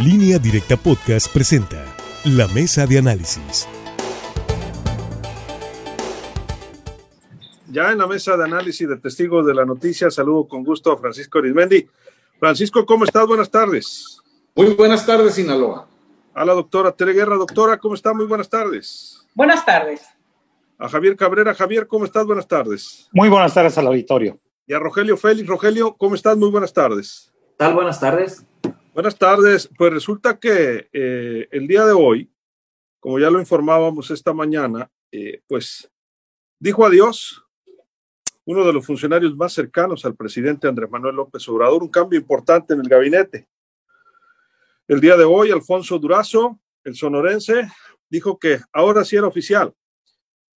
Línea Directa Podcast presenta La Mesa de Análisis. Ya en la mesa de análisis de testigos de la noticia, saludo con gusto a Francisco Arismendi. Francisco, ¿cómo estás? Buenas tardes. Muy buenas tardes, Sinaloa. A la doctora Tere Guerra. Doctora, ¿cómo está? Muy buenas tardes. Buenas tardes. A Javier Cabrera. Javier, ¿cómo estás? Buenas tardes. Muy buenas tardes al auditorio. Y a Rogelio Félix. Rogelio, ¿cómo estás? Muy buenas tardes. ¿Tal? Buenas tardes. Buenas tardes. Pues resulta que eh, el día de hoy, como ya lo informábamos esta mañana, eh, pues dijo adiós uno de los funcionarios más cercanos al presidente Andrés Manuel López Obrador, un cambio importante en el gabinete. El día de hoy, Alfonso Durazo, el sonorense, dijo que ahora sí era oficial.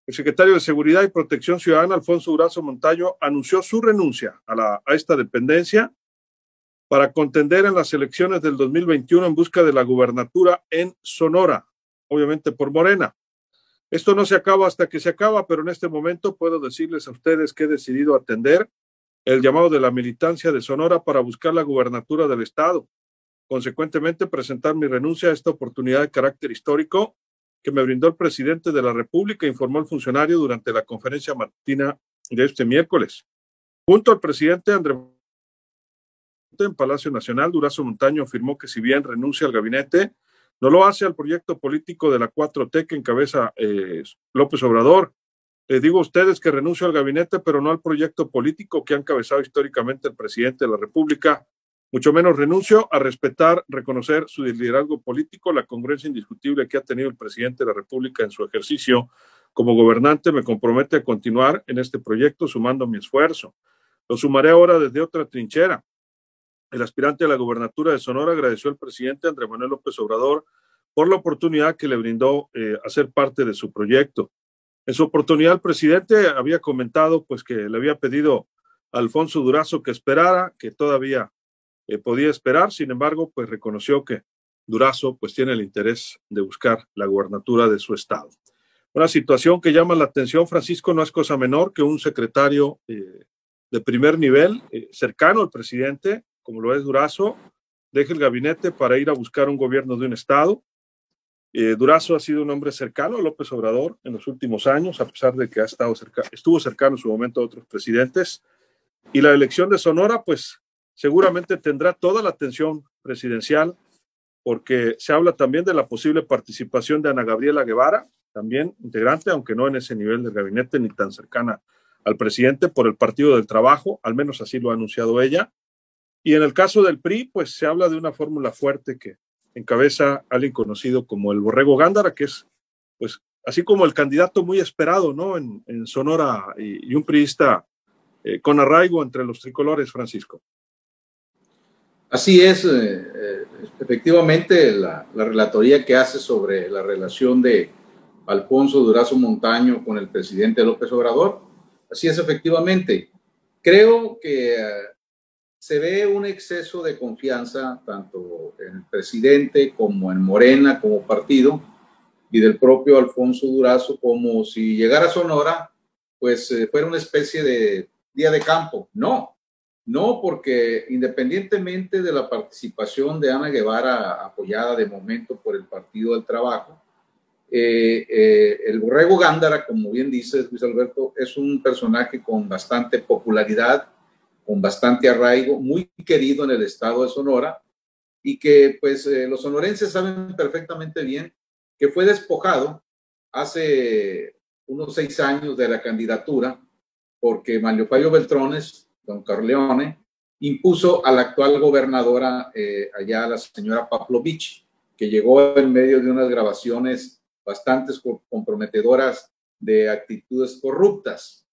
El secretario de Seguridad y Protección Ciudadana, Alfonso Durazo Montaño, anunció su renuncia a, esta dependencia para contender en las elecciones del 2021 en busca de la gubernatura en Sonora, obviamente por Morena. Esto no se acaba hasta que se acaba, pero en este momento puedo decirles a ustedes que he decidido atender el llamado de la militancia de Sonora para buscar la gubernatura del Estado. Consecuentemente, presentar mi renuncia a esta oportunidad de carácter histórico que me brindó el presidente de la República, informó el funcionario durante la conferencia matutina de este miércoles. Junto al presidente Andrés en Palacio Nacional, Durazo Montaño afirmó que si bien renuncia al gabinete, no lo hace al proyecto político de la 4T que encabeza eh, López Obrador. Les digo a ustedes que renuncio al gabinete, pero no al proyecto político que ha encabezado históricamente el presidente de la República. Mucho menos renuncio a respetar, reconocer su liderazgo político, la congruencia indiscutible que ha tenido el presidente de la República en su ejercicio como gobernante. Me compromete a continuar en este proyecto sumando mi esfuerzo. Lo sumaré ahora desde otra trinchera, el aspirante a la gobernatura de Sonora agradeció al presidente Andrés Manuel López Obrador por la oportunidad que le brindó eh, a ser parte de su proyecto. En su oportunidad, el presidente había comentado pues que le había pedido a Alfonso Durazo que esperara, que todavía eh, podía esperar, sin embargo, pues reconoció que Durazo pues tiene el interés de buscar la gubernatura de su estado. Una situación que llama la atención, Francisco, no es cosa menor que un secretario eh, de primer nivel, cercano al presidente, como lo es Durazo, deje el gabinete para ir a buscar un gobierno de un estado. Eh, Durazo ha sido un hombre cercano a López Obrador en los últimos años, a pesar de que ha estado estuvo cercano en su momento a otros presidentes. Y la elección de Sonora, pues seguramente tendrá toda la atención presidencial, porque se habla también de la posible participación de Ana Gabriela Guevara, también integrante, aunque no en ese nivel del gabinete ni tan cercana al presidente, por el Partido del Trabajo, al menos así lo ha anunciado ella. Y en el caso del PRI, pues se habla de una fórmula fuerte que encabeza alguien conocido como el Borrego Gándara, que es, pues, así como el candidato muy esperado, ¿no? En, Sonora y, un priista eh, con arraigo entre los tricolores, Francisco. Así es, eh, eh, efectivamente, la, la, relatoría que hace sobre la relación de Alfonso Durazo Montaño con el presidente López Obrador, así es efectivamente. Creo que se ve un exceso de confianza tanto en el presidente como en Morena como partido y del propio Alfonso Durazo como si llegara a Sonora pues eh, fuera una especie de día de campo. No, no porque independientemente de la participación de Ana Guevara apoyada de momento por el Partido del Trabajo, eh, eh, el Borrego Gándara, como bien dice Luis Alberto, es un personaje con bastante popularidad con bastante arraigo, muy querido en el estado de Sonora y que pues eh, los sonorenses saben perfectamente bien que fue despojado hace unos seis años de la candidatura porque Mario Fabio Beltrones, don Carleone, impuso a la actual gobernadora eh, allá, la señora Pavlovich, que llegó en medio de unas grabaciones bastante comprometedoras de actitudes corruptas.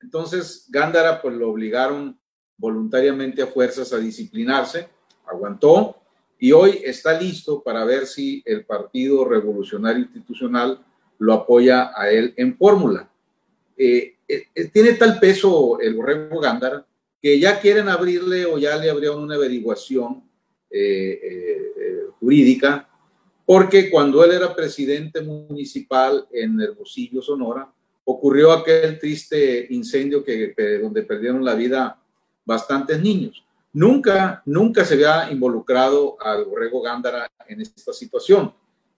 Entonces, Gándara pues lo obligaron voluntariamente a fuerzas a disciplinarse, aguantó y hoy está listo para ver si el Partido Revolucionario Institucional lo apoya a él en fórmula. Eh, eh, eh, tiene tal peso el Borrego Gándara que ya quieren abrirle o ya le abrieron una averiguación jurídica, porque cuando él era presidente municipal en Hermosillo, Sonora, ocurrió aquel triste incendio que, donde perdieron la vida bastantes niños. Nunca, nunca se había involucrado al Borrego Gándara en esta situación,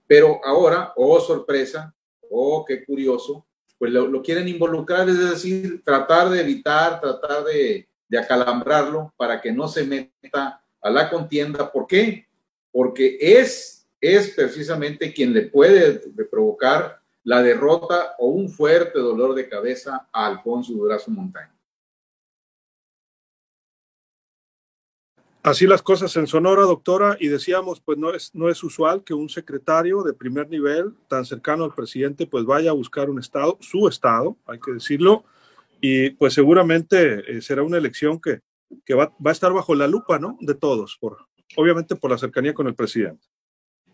pero ahora, oh sorpresa, oh qué curioso, pues lo, quieren involucrar, es decir, tratar de evitar, tratar de, de acalambrarlo para que no se meta a la contienda. ¿Por qué? Porque es, es precisamente quien le puede provocar la derrota o un fuerte dolor de cabeza a Alfonso Durazo Montaña. Así las cosas en Sonora, doctora, y decíamos, pues no es, no es usual que un secretario de primer nivel, tan cercano al presidente, pues vaya a buscar un estado, su estado, hay que decirlo, y pues seguramente eh, será una elección que, que va, va, a estar bajo la lupa, ¿no? De todos, por, obviamente por la cercanía con el presidente.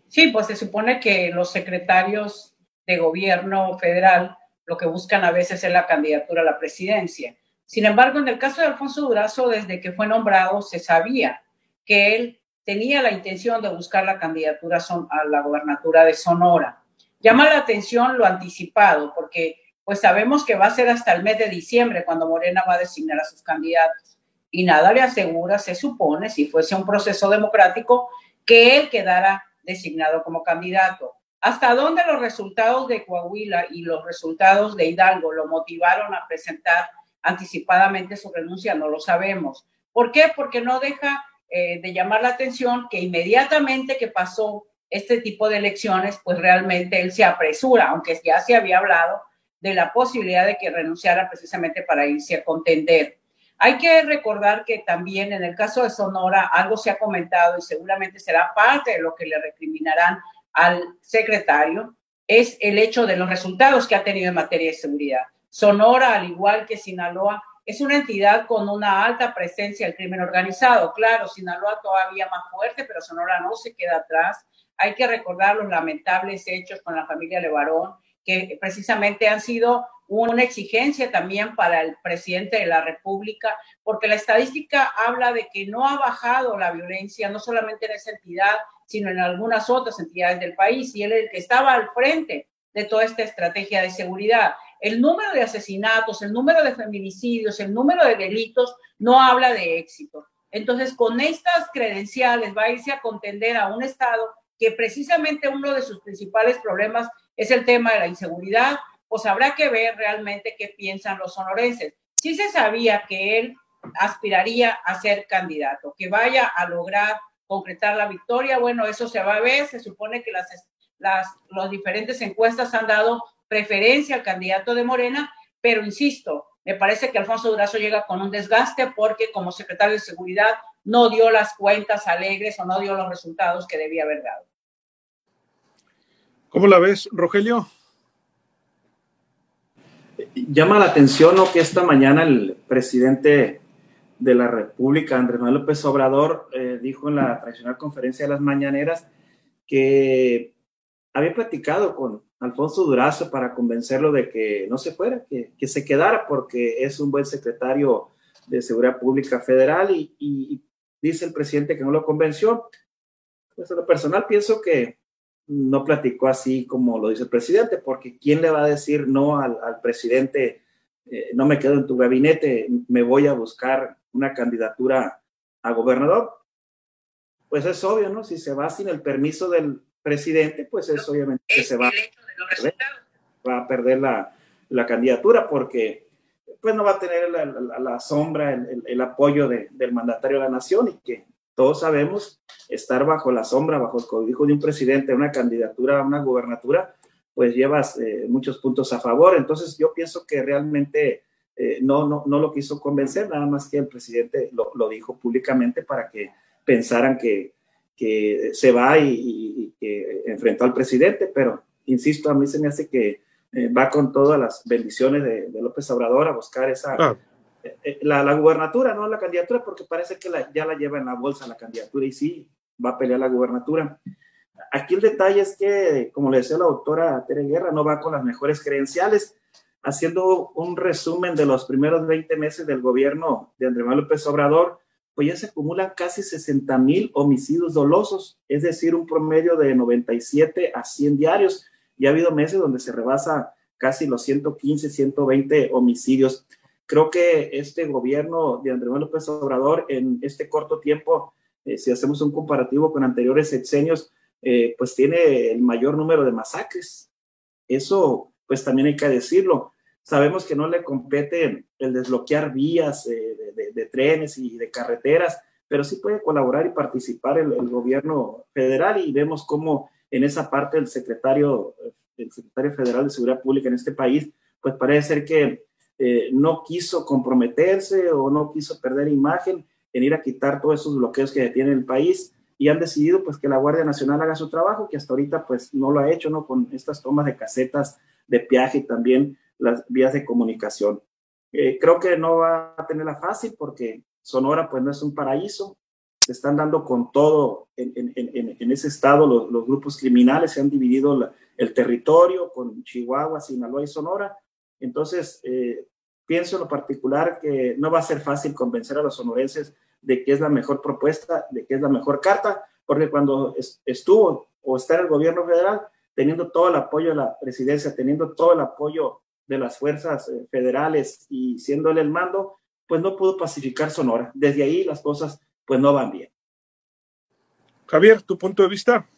Sí, pues se supone que los secretarios de gobierno federal lo que buscan a veces es la candidatura a la presidencia. Sin embargo, en el caso de Alfonso Durazo, desde que fue nombrado, se sabía que él tenía la intención de buscar la candidatura a la gobernatura de Sonora. Llama la atención lo anticipado, porque pues sabemos que va a ser hasta el mes de diciembre cuando Morena va a designar a sus candidatos. Y nada le asegura, se supone, si fuese un proceso democrático, que él quedara designado como candidato. ¿Hasta dónde los resultados de Coahuila y los resultados de Hidalgo lo motivaron a presentar anticipadamente su renuncia, no lo sabemos. ¿Por qué? Porque no deja eh, de llamar la atención que inmediatamente que pasó este tipo de elecciones, pues realmente él se apresura, aunque ya se había hablado de la posibilidad de que renunciara precisamente para irse a contender. Hay que recordar que también en el caso de Sonora algo se ha comentado y seguramente será parte de lo que le recriminarán al secretario, es el hecho de los resultados que ha tenido en materia de seguridad. Sonora, al igual que Sinaloa, es una entidad con una alta presencia del crimen organizado. Claro, Sinaloa todavía más fuerte, pero Sonora no se queda atrás. Hay que recordar los lamentables hechos con la familia Levarón, que precisamente han sido una exigencia también para el presidente de la República, porque la estadística habla de que no ha bajado la violencia, no solamente en esa entidad, sino en algunas otras entidades del país, y él es el que estaba al frente de toda esta estrategia de seguridad el número de asesinatos, el número de feminicidios, el número de delitos no habla de éxito. Entonces, con estas credenciales va a irse a contender a un Estado que precisamente uno de sus principales problemas es el tema de la inseguridad, pues habrá que ver realmente qué piensan los sonorenses. Sí se sabía que él aspiraría a ser candidato, que vaya a lograr concretar la victoria. Bueno, eso se va a ver. Se supone que las, las, las diferentes encuestas han dado preferencia al candidato de Morena, pero insisto, me parece que Alfonso Durazo llega con un desgaste porque como secretario de Seguridad no dio las cuentas alegres o no dio los resultados que debía haber dado. ¿Cómo la ves, Rogelio? Llama la atención lo que esta mañana el presidente de la República, Andrés Manuel López Obrador, eh, dijo en la tradicional conferencia de las mañaneras que había platicado con Alfonso Durazo para convencerlo de que no se fuera, que, que, se quedara porque es un buen secretario de Seguridad Pública Federal y, dice el presidente que no lo convenció. Pues en lo personal pienso que no platicó así como lo dice el presidente, porque ¿quién le va a decir no al, presidente? Eh, no me quedo en tu gabinete, me voy a buscar una candidatura a gobernador. Pues es obvio, ¿no? Si se va sin el permiso del presidente, pues es obviamente que se va va a perder la, la, candidatura porque pues no va a tener la, la, sombra, el, el, apoyo de, del mandatario de la nación y que todos sabemos estar bajo la sombra, bajo el cobijo de un presidente, una candidatura, una gubernatura, pues llevas eh, muchos puntos a favor. Entonces yo pienso que realmente eh, no, no, no lo quiso convencer, nada más que el presidente lo, lo dijo públicamente para que pensaran que, que se va y, y, que enfrentó al presidente, pero insisto, a mí se me hace que eh, va con todas las bendiciones de, López Obrador a buscar esa, eh, eh, la, la, gubernatura, no la candidatura, porque parece que la, ya la lleva en la bolsa la candidatura y sí, va a pelear la gubernatura. Aquí el detalle es que, como le decía la doctora Tere Guerra, no va con las mejores credenciales. Haciendo un resumen de los primeros 20 meses del gobierno de Andrés Manuel López Obrador, pues ya se acumulan casi 60 mil homicidios dolosos, es decir, un promedio de 97 a 100 diarios y ha habido meses donde se rebasa casi los 115, 120 homicidios. creo que este gobierno de Andrés Manuel López Obrador en este corto tiempo, eh, si hacemos un comparativo con anteriores sexenios, eh, pues tiene el mayor número de masacres. Eso, pues también hay que decirlo. Sabemos que no le compete el desbloquear vías eh, de, trenes y de carreteras, pero sí puede colaborar y participar el, el, gobierno federal y vemos cómo en esa parte el secretario, el secretario federal de Seguridad Pública en este país, pues parece ser que eh, no quiso comprometerse o no quiso perder imagen en ir a quitar todos esos bloqueos que tiene el país y han decidido pues que la Guardia Nacional haga su trabajo, que hasta ahorita pues no lo ha hecho, ¿no? Con estas tomas de casetas de peaje y también las vías de comunicación. Eh, creo que no va a tenerla fácil porque Sonora pues no es un paraíso, se están dando con todo en, en, en ese estado, los, los, grupos criminales se han dividido el territorio con Chihuahua, Sinaloa y Sonora, entonces eh, pienso en lo particular que no va a ser fácil convencer a los sonorenses de que es la mejor propuesta, de que es la mejor carta, porque cuando estuvo o está en el gobierno federal, teniendo todo el apoyo de la presidencia, teniendo todo el apoyo de las fuerzas eh, federales y siendo él el mando, pues no pudo pacificar Sonora. Desde ahí las cosas pues no van bien. Javier, tu punto de vista.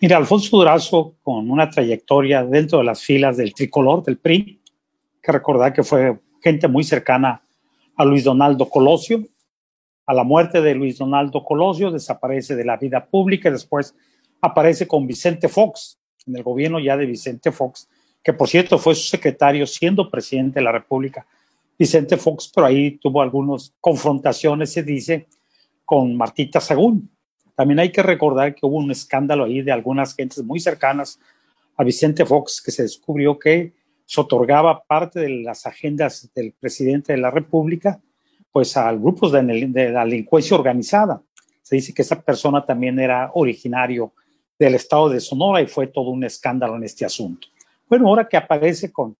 Mira, Alfonso Durazo, con una trayectoria dentro de las filas del tricolor del PRI, que recordar que fue gente muy cercana a Luis Donaldo Colosio. A la muerte de Luis Donaldo Colosio desaparece de la vida pública y después aparece con Vicente Fox, en el gobierno ya de Vicente Fox, que por cierto fue su secretario siendo presidente de la República. Vicente Fox, pero ahí tuvo algunas confrontaciones, se dice, con Martita Sagún. También hay que recordar que hubo un escándalo ahí de algunas gentes muy cercanas a Vicente Fox, que se descubrió que se otorgaba parte de las agendas del presidente de la República, pues a grupos de, delincuencia organizada. Se dice que esa persona también era originario del estado de Sonora y fue todo un escándalo en este asunto. Bueno, ahora que aparece con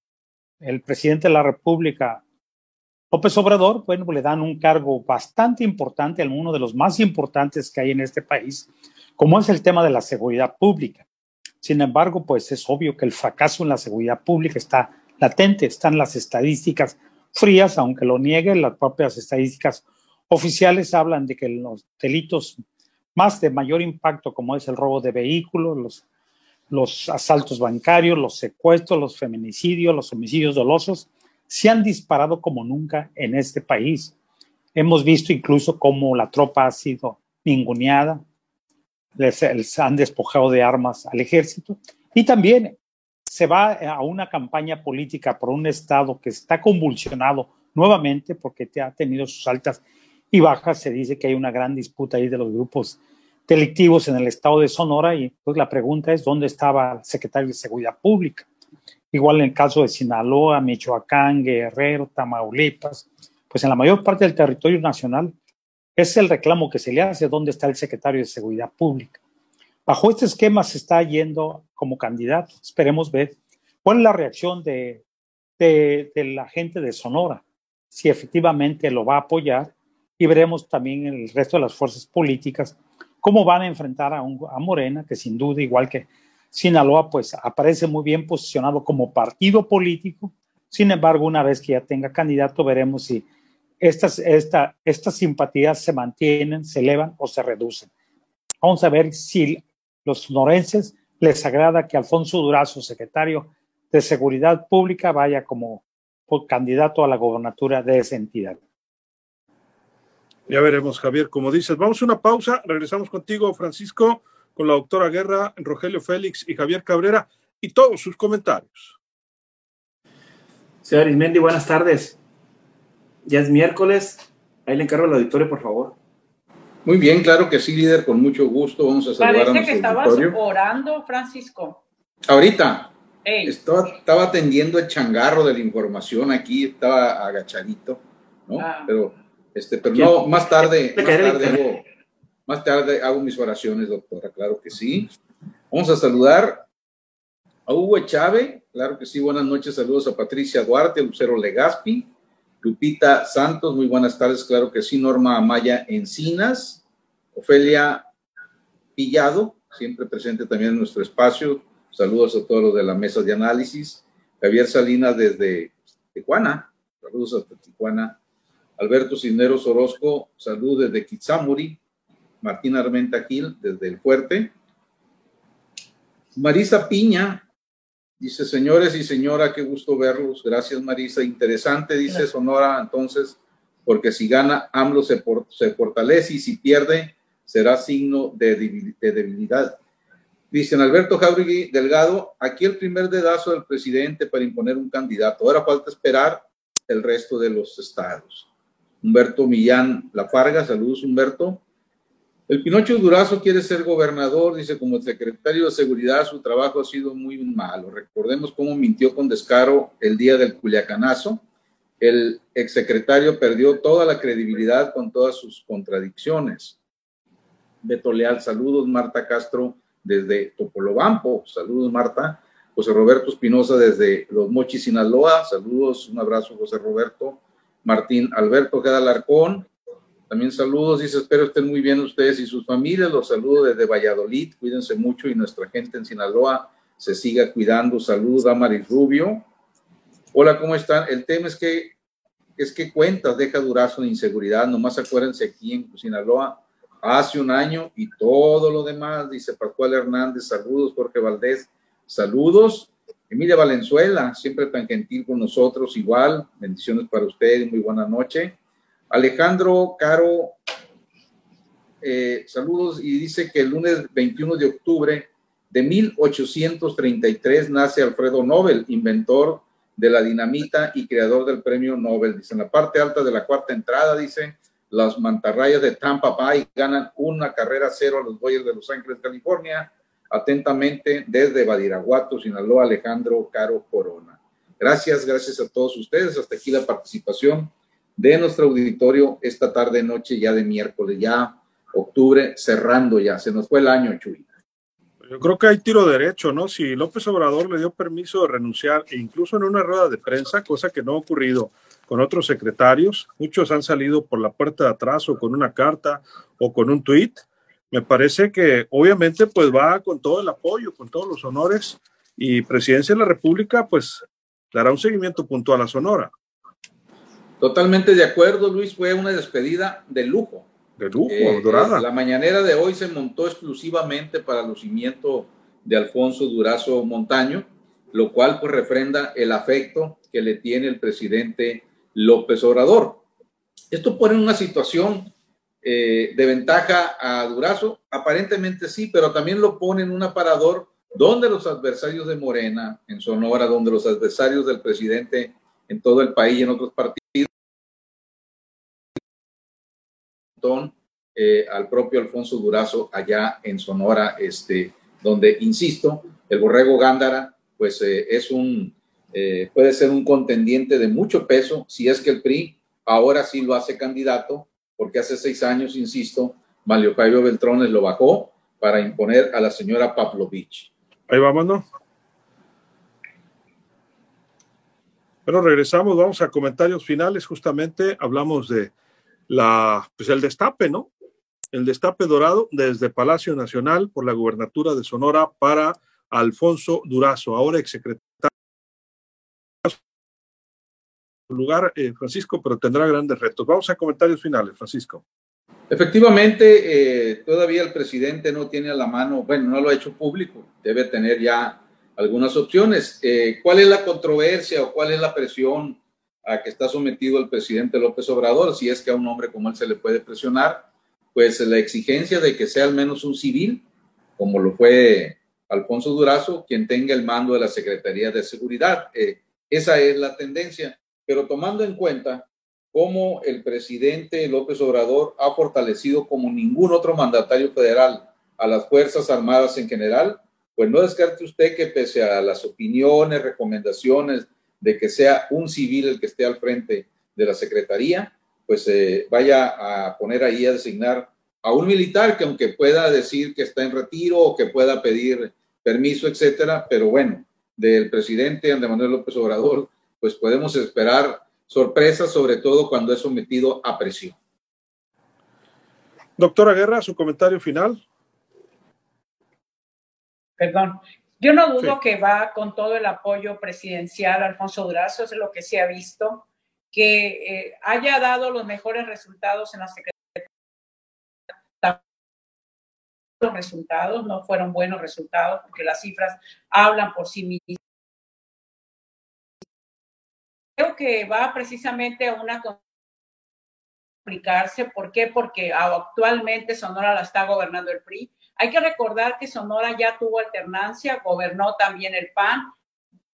el presidente de la República, López Obrador, bueno, le dan un cargo bastante importante, uno de los más importantes que hay en este país, como es el tema de la seguridad pública. Sin embargo, pues es obvio que el fracaso en la seguridad pública está latente, están las estadísticas frías, aunque lo nieguen, las propias estadísticas oficiales hablan de que los delitos más de mayor impacto, como es el robo de vehículos, los, los asaltos bancarios, los secuestros, los feminicidios, los homicidios dolosos, se han disparado como nunca en este país. Hemos visto incluso cómo la tropa ha sido ninguneada, les, han despojado de armas al ejército y también se va a una campaña política por un Estado que está convulsionado nuevamente porque ha tenido sus altas y bajas. Se dice que hay una gran disputa ahí de los grupos delictivos en el estado de Sonora y pues la pregunta es dónde estaba el secretario de Seguridad Pública. Igual en el caso de Sinaloa, Michoacán, Guerrero, Tamaulipas, pues en la mayor parte del territorio nacional es el reclamo que se le hace, ¿dónde está el secretario de Seguridad Pública? Bajo este esquema se está yendo como candidato. Esperemos ver cuál es la reacción de, de, la gente de Sonora, si efectivamente lo va a apoyar y veremos también el resto de las fuerzas políticas cómo van a enfrentar a, Morena, que sin duda, igual que Sinaloa, pues aparece muy bien posicionado como partido político. Sin embargo, una vez que ya tenga candidato, veremos si estas, esta, estas simpatías se mantienen, se elevan o se reducen. Vamos a ver si los sonorenses les agrada que Alfonso Durazo, secretario de Seguridad Pública, vaya como candidato a la gobernatura de esa entidad. Ya veremos, Javier, como dices. Vamos a una pausa, regresamos contigo, Francisco, con la doctora Guerra, Rogelio Félix y Javier Cabrera y todos sus comentarios. Señor Ismendi, buenas tardes. Ya es miércoles. Ahí le encargo al auditorio, por favor. Muy bien, claro que sí, líder, con mucho gusto. Vamos a saludar Parece que estabas orando, Francisco. Ahorita. Estaba, estaba atendiendo el changarro de la información aquí, estaba agachadito, ¿no? Ah. Pero, este, pero no, más tarde, más tarde, hago, más tarde hago mis oraciones, doctora, claro que sí. Vamos a saludar a Hugo Chávez, claro que sí, buenas noches, saludos a Patricia Duarte, Lucero Legaspi, Lupita Santos, muy buenas tardes, claro que sí, Norma Amaya Encinas, Ofelia Pillado, siempre presente también en nuestro espacio, saludos a todos los de la mesa de análisis, Javier Salinas desde Tijuana, saludos hasta Tijuana. Alberto Cisneros Orozco, saludos desde Kitsamuri. Martín Armenta Gil, desde el Fuerte. Marisa Piña, dice, señores y señora, qué gusto verlos. Gracias, Marisa. Interesante, dice Sonora, entonces, porque si gana, AMLO se, fortalece y si pierde, será signo de, debilidad. Dicen Alberto Jauregui Delgado, aquí el primer dedazo del presidente para imponer un candidato. Ahora falta esperar el resto de los estados. Humberto Millán Lafarga, saludos Humberto. El Pinocho Durazo quiere ser gobernador, dice como secretario de seguridad su trabajo ha sido muy malo. Recordemos cómo mintió con descaro el día del Culiacanazo el exsecretario perdió toda la credibilidad con todas sus contradicciones. Beto Leal, saludos. Marta Castro desde Topolobampo, saludos Marta. José Roberto Espinosa desde Los Mochis, Sinaloa, saludos, un abrazo José Roberto. Martín Alberto Geda Larcón, también saludos, dice, espero estén muy bien ustedes y sus familias, los saludo desde Valladolid, cuídense mucho y nuestra gente en Sinaloa se siga cuidando. Saludos a Maris Rubio. Hola, ¿cómo están? El tema es que es que cuentas deja Durazo de inseguridad, nomás acuérdense aquí en Sinaloa, hace un año y todo lo demás, dice Pascual Hernández, saludos, Jorge Valdés, saludos, Emilia Valenzuela, siempre tan gentil con nosotros, igual, bendiciones para usted muy buena noche. Alejandro Caro, eh, saludos y dice que el lunes 21 de octubre de 1833 nace Alfredo Nobel, inventor de la dinamita y creador del premio Nobel. Dice, en la parte alta de la cuarta entrada, dice, las mantarrayas de Tampa Bay ganan una carrera cero a los Dodgers de Los Ángeles, California. Atentamente, desde Badiraguato, Sinaloa, Alejandro Caro Corona. Gracias, gracias a todos ustedes. Hasta aquí la participación de nuestro auditorio esta tarde, noche ya de miércoles, ya octubre, cerrando ya. Se nos fue el año, Chuy. Yo creo que hay tiro derecho, ¿no? Si López Obrador le dio permiso de renunciar, e incluso en una rueda de prensa, cosa que no ha ocurrido con otros secretarios, muchos han salido por la puerta de atrás o con una carta o con un tuit. Me parece que obviamente pues va con todo el apoyo, con todos los honores y Presidencia de la República pues dará un seguimiento puntual a Sonora. Totalmente de acuerdo, Luis, fue una despedida de lujo de lujo, eh, dorada. la mañanera de hoy se montó exclusivamente para el lucimiento de Alfonso Durazo Montaño, lo cual pues refrenda el afecto que le tiene el presidente López Obrador. Esto pone una situación eh, de ventaja a Durazo, aparentemente sí, pero también lo pone en un aparador donde los adversarios de Morena, en Sonora, donde los adversarios del presidente en todo el país y en otros partidos, Eh, al propio Alfonso Durazo allá en Sonora, este, donde, insisto, el borrego Gándara, pues eh, es un, eh, puede ser un contendiente de mucho peso si es que el PRI ahora sí lo hace candidato, porque hace seis años, insisto, Mario Caio Beltrones lo bajó para imponer a la señora Pavlovich. Ahí vámonos. Bueno, regresamos, vamos a comentarios finales. Justamente hablamos de la, pues el destape, ¿no? El destape dorado desde Palacio Nacional por la gubernatura de Sonora para Alfonso Durazo, ahora exsecretario lugar, eh, Francisco, pero tendrá grandes retos. Vamos a comentarios finales, Francisco. Efectivamente, eh, todavía el presidente no tiene a la mano, bueno, no lo ha hecho público, debe tener ya algunas opciones. Eh, ¿Cuál es la controversia o cuál es la presión a que está sometido el presidente López Obrador, si es que a un hombre como él se le puede presionar, pues la exigencia de que sea al menos un civil, como lo fue Alfonso Durazo, quien tenga el mando de la Secretaría de Seguridad. Esa es la tendencia, pero tomando en cuenta cómo el presidente López Obrador ha fortalecido como ningún otro mandatario federal a las Fuerzas Armadas en general, pues no descarte usted que pese a las opiniones, recomendaciones de que sea un civil el que esté al frente de la Secretaría, pues eh, vaya a poner ahí a designar a un militar que aunque pueda decir que está en retiro o que pueda pedir permiso, etcétera, pero bueno, del presidente Andrés Manuel López Obrador, pues podemos esperar sorpresas, sobre todo cuando es sometido a presión. Doctora Guerra, su comentario final. Perdón, yo no dudo que va con todo el apoyo presidencial Alfonso Durazo, es lo que se ha visto, que eh, haya dado los mejores resultados en la Secretaría. Los resultados no fueron buenos resultados porque las cifras hablan por sí mismas. Creo que va precisamente a una complicarse. ¿Por qué? Porque actualmente Sonora la está gobernando el PRI. Hay que recordar que Sonora ya tuvo alternancia, gobernó también el PAN,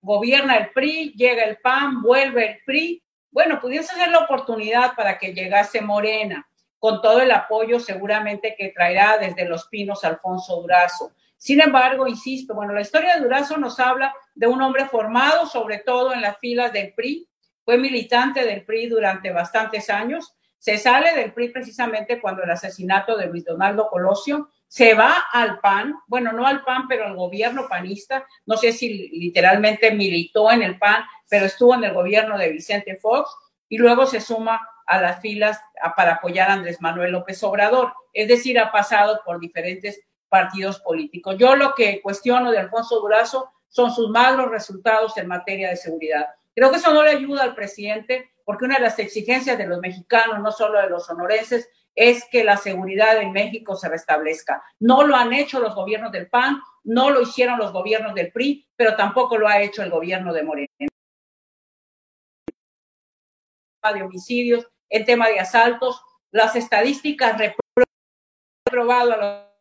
gobierna el PRI, llega el PAN, vuelve el PRI. Bueno, pudiese ser la oportunidad para que llegase Morena, con todo el apoyo seguramente que traerá desde Los Pinos Alfonso Durazo. Sin embargo, insisto, bueno, la historia de Durazo nos habla de un hombre formado, sobre todo en las filas del PRI, fue militante del PRI durante bastantes años, se sale del PRI precisamente cuando el asesinato de Luis Donaldo Colosio, se va al PAN, bueno, no al PAN, pero al gobierno panista, no sé si literalmente militó en el PAN, pero estuvo en el gobierno de Vicente Fox y luego se suma a las filas para apoyar a Andrés Manuel López Obrador, es decir, ha pasado por diferentes partidos políticos. Yo lo que cuestiono de Alfonso Durazo son sus malos resultados en materia de seguridad. Creo que eso no le ayuda al presidente porque una de las exigencias de los mexicanos, no solo de los sonorenses, es que la seguridad en México se restablezca. No lo han hecho los gobiernos del PAN, no lo hicieron los gobiernos del PRI, pero tampoco lo ha hecho el gobierno de Morena. De homicidios, el tema de asaltos, las estadísticas reprobado a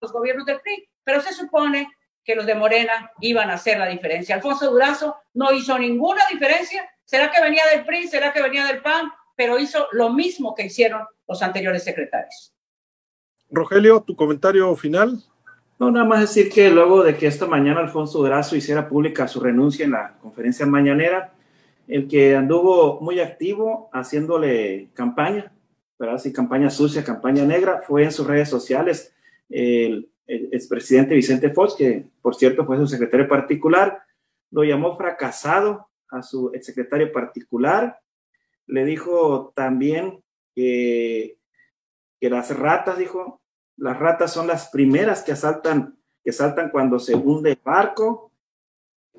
los gobiernos del PRI, pero se supone que los de Morena iban a hacer la diferencia. Alfonso Durazo no hizo ninguna diferencia ¿Será que venía del PRI? ¿Será que venía del PAN? Pero hizo lo mismo que hicieron los anteriores secretarios. Rogelio, tu comentario final. No, nada más decir que luego de que esta mañana Alfonso Durazo hiciera pública su renuncia en la conferencia mañanera, el que anduvo muy activo haciéndole campaña, ¿verdad? Sí, campaña sucia, campaña negra, fue en sus redes sociales el, el expresidente Vicente Fox, que por cierto fue su secretario particular, lo llamó fracasado a su exsecretario particular. Le dijo también que, que las ratas, dijo, las ratas son las primeras que asaltan, que saltan cuando se hunde el barco.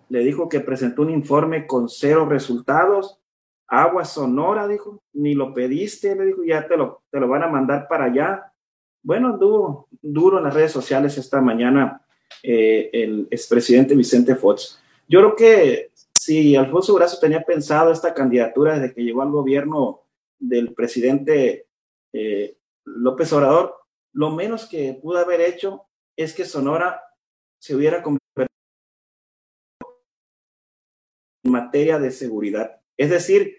Le dijo que presentó un informe con cero resultados. Agua Sonora, dijo, ni lo pediste, le dijo, ya te lo, te lo van a mandar para allá. Bueno, anduvo duro en las redes sociales esta mañana eh, el expresidente Vicente Fox. Yo creo que si Alfonso Brazo tenía pensado esta candidatura desde que llegó al gobierno del presidente eh, López Obrador, lo menos que pudo haber hecho es que Sonora se hubiera convertido en materia de seguridad. Es decir,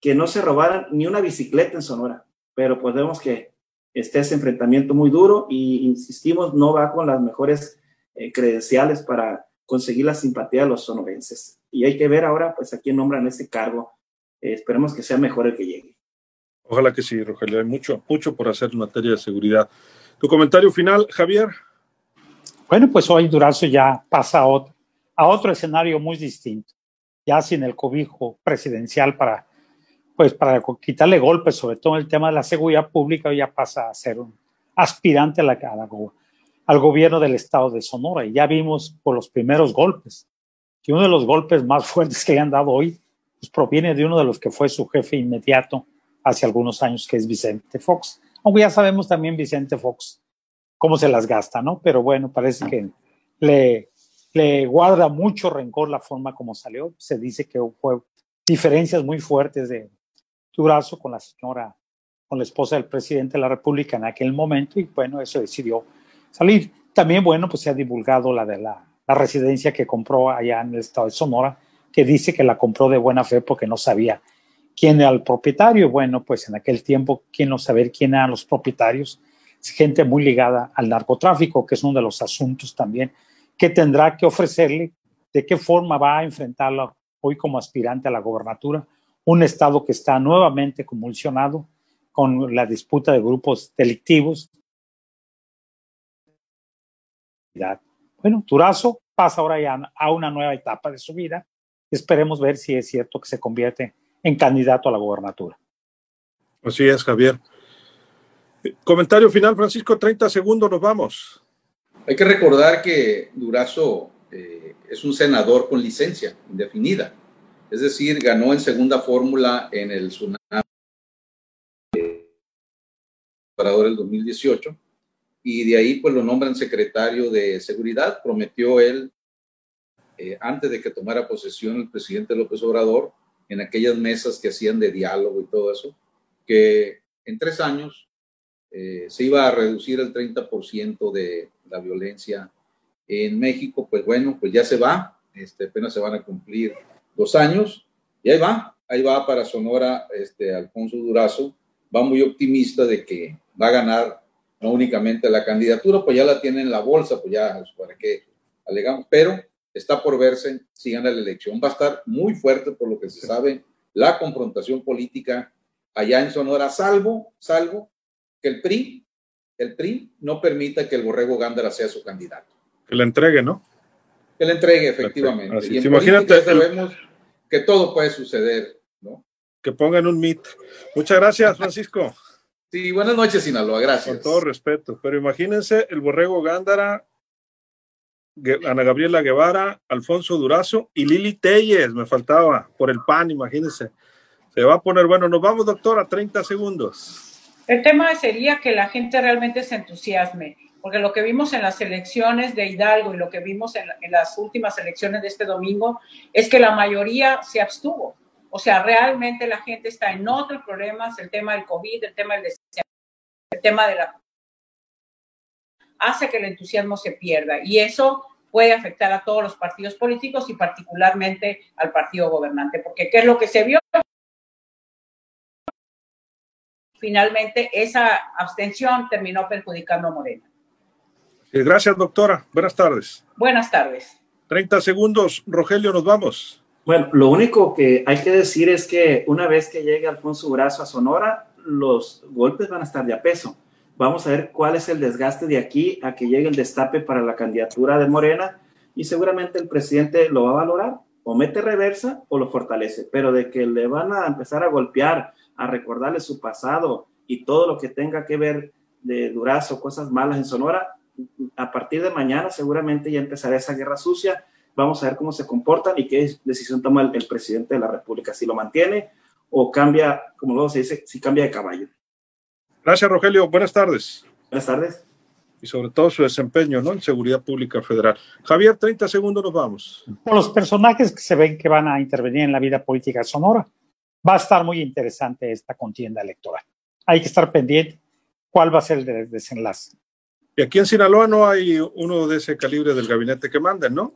que no se robaran ni una bicicleta en Sonora, pero pues vemos que este ese enfrentamiento muy duro y insistimos, no va con las mejores eh, credenciales para conseguir la simpatía de los sonorenses. Y hay que ver ahora, pues, a quién nombran ese cargo. Eh, esperemos que sea mejor el que llegue. Ojalá que sí, Rogelio. Hay mucho, mucho por hacer en materia de seguridad. Tu comentario final, Javier. Bueno, pues hoy Durazo ya pasa a otro, a otro escenario muy distinto, ya sin el cobijo presidencial para, pues, para quitarle golpes, sobre todo en el tema de la seguridad pública, ya pasa a ser un aspirante a la, a al gobierno del estado de Sonora. Y ya vimos por los primeros golpes que uno de los golpes más fuertes que le han dado hoy pues, proviene de uno de los que fue su jefe inmediato hace algunos años, que es Vicente Fox. Aunque ya sabemos también Vicente Fox cómo se las gasta, ¿no? Pero bueno, parece que le, le guarda mucho rencor la forma como salió. Se dice que fue diferencias muy fuertes de Durazo con la señora, con la esposa del presidente de la República en aquel momento y bueno, eso decidió salir. También, bueno, pues se ha divulgado la de la, la residencia que compró allá en el estado de Sonora, que dice que la compró de buena fe porque no sabía quién era el propietario. Bueno, pues en aquel tiempo, ¿quién no saber quién eran los propietarios? Gente muy ligada al narcotráfico, que es uno de los asuntos también que tendrá que ofrecerle, de qué forma va a enfrentarlo hoy como aspirante a la gobernatura, un estado que está nuevamente convulsionado con la disputa de grupos delictivos, bueno, Turazo pasa ahora ya a una nueva etapa de su vida. Esperemos ver si es cierto que se convierte en candidato a la gobernatura. Así es, Javier. Comentario final, Francisco, 30 segundos, nos vamos. Hay que recordar que Durazo eh, es un senador con licencia indefinida. Es decir, ganó en segunda fórmula en el tsunami el 2018 y de ahí pues lo nombran secretario de seguridad. Prometió él, eh, antes de que tomara posesión el presidente López Obrador, en aquellas mesas que hacían de diálogo y todo eso, que en tres años eh, se iba a reducir el 30% de la violencia en México. Pues bueno, pues ya se va, este, apenas se van a cumplir dos años y ahí va, ahí va para Sonora este, Alfonso Durazo, va muy optimista de que va a ganar no únicamente la candidatura, pues ya la tiene en la bolsa, pues ya, para qué alegamos, pero está por verse si gana la elección. Va a estar muy fuerte por lo que se sabe la confrontación política allá en Sonora, salvo, salvo que el PRI, el PRI no permita que el Borrego Gándara sea su candidato. Que le entregue, ¿no? Que le entregue, efectivamente. y en imagínate, sabemos que todo puede suceder, ¿no? Que pongan un mit. Muchas gracias, Francisco. Sí, buenas noches, Sinaloa, gracias. Con todo respeto, pero imagínense el Borrego Gándara, Ana Gabriela Guevara, Alfonso Durazo y Lili Telles, me faltaba, por el PAN, imagínense. Se va a poner, bueno, nos vamos, doctora, 30 segundos. El tema sería que la gente realmente se entusiasme, porque lo que vimos en las elecciones de Hidalgo y lo que vimos en, en las últimas elecciones de este domingo es que la mayoría se abstuvo. O sea, realmente la gente está en otros problemas, el tema del COVID, el tema del el tema de la hace que el entusiasmo se pierda y eso puede afectar a todos los partidos políticos y particularmente al partido gobernante, porque ¿qué es lo que se vio? Finalmente, esa abstención terminó perjudicando a Morena. Gracias, doctora. Buenas tardes. Buenas tardes. 30 segundos, Rogelio, nos vamos. Bueno, lo único que hay que decir es que una vez que llegue Alfonso Brazo a Sonora, los golpes van a estar de a peso. Vamos a ver cuál es el desgaste de aquí a que llegue el destape para la candidatura de Morena y seguramente el presidente lo va a valorar o mete reversa o lo fortalece, pero de que le van a empezar a golpear, a recordarle su pasado y todo lo que tenga que ver de Durazo, cosas malas en Sonora, a partir de mañana seguramente ya empezará esa guerra sucia. Vamos a ver cómo se comportan y qué decisión toma el, el presidente de la República, si lo mantiene o cambia, como luego se dice, si cambia de caballo. Gracias, Rogelio. Buenas tardes. Buenas tardes. Y sobre todo su desempeño ¿no? en seguridad pública federal. Javier, 30 segundos nos vamos. Con los personajes que se ven que van a intervenir en la vida política sonora, va a estar muy interesante esta contienda electoral. Hay que estar pendiente cuál va a ser el desenlace. Y aquí en Sinaloa no hay uno de ese calibre del gabinete que manden, ¿no?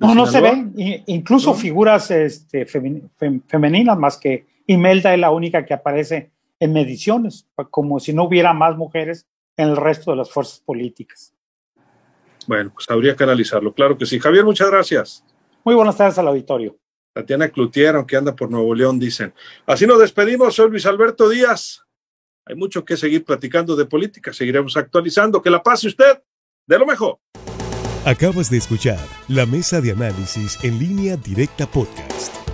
no, no se ven, incluso figuras este, femeninas más que Imelda es la única que aparece en mediciones, como si no hubiera más mujeres en el resto de las fuerzas políticas. Bueno, pues habría que analizarlo, claro que sí. Javier, muchas gracias. Muy buenas tardes al auditorio. Tatiana Cloutier, aunque anda por Nuevo León, dicen. Así nos despedimos, soy Luis Alberto Díaz. Hay mucho que seguir platicando de política, seguiremos actualizando. Que la pase usted de lo mejor. Acabas de escuchar la mesa de análisis en línea directa podcast.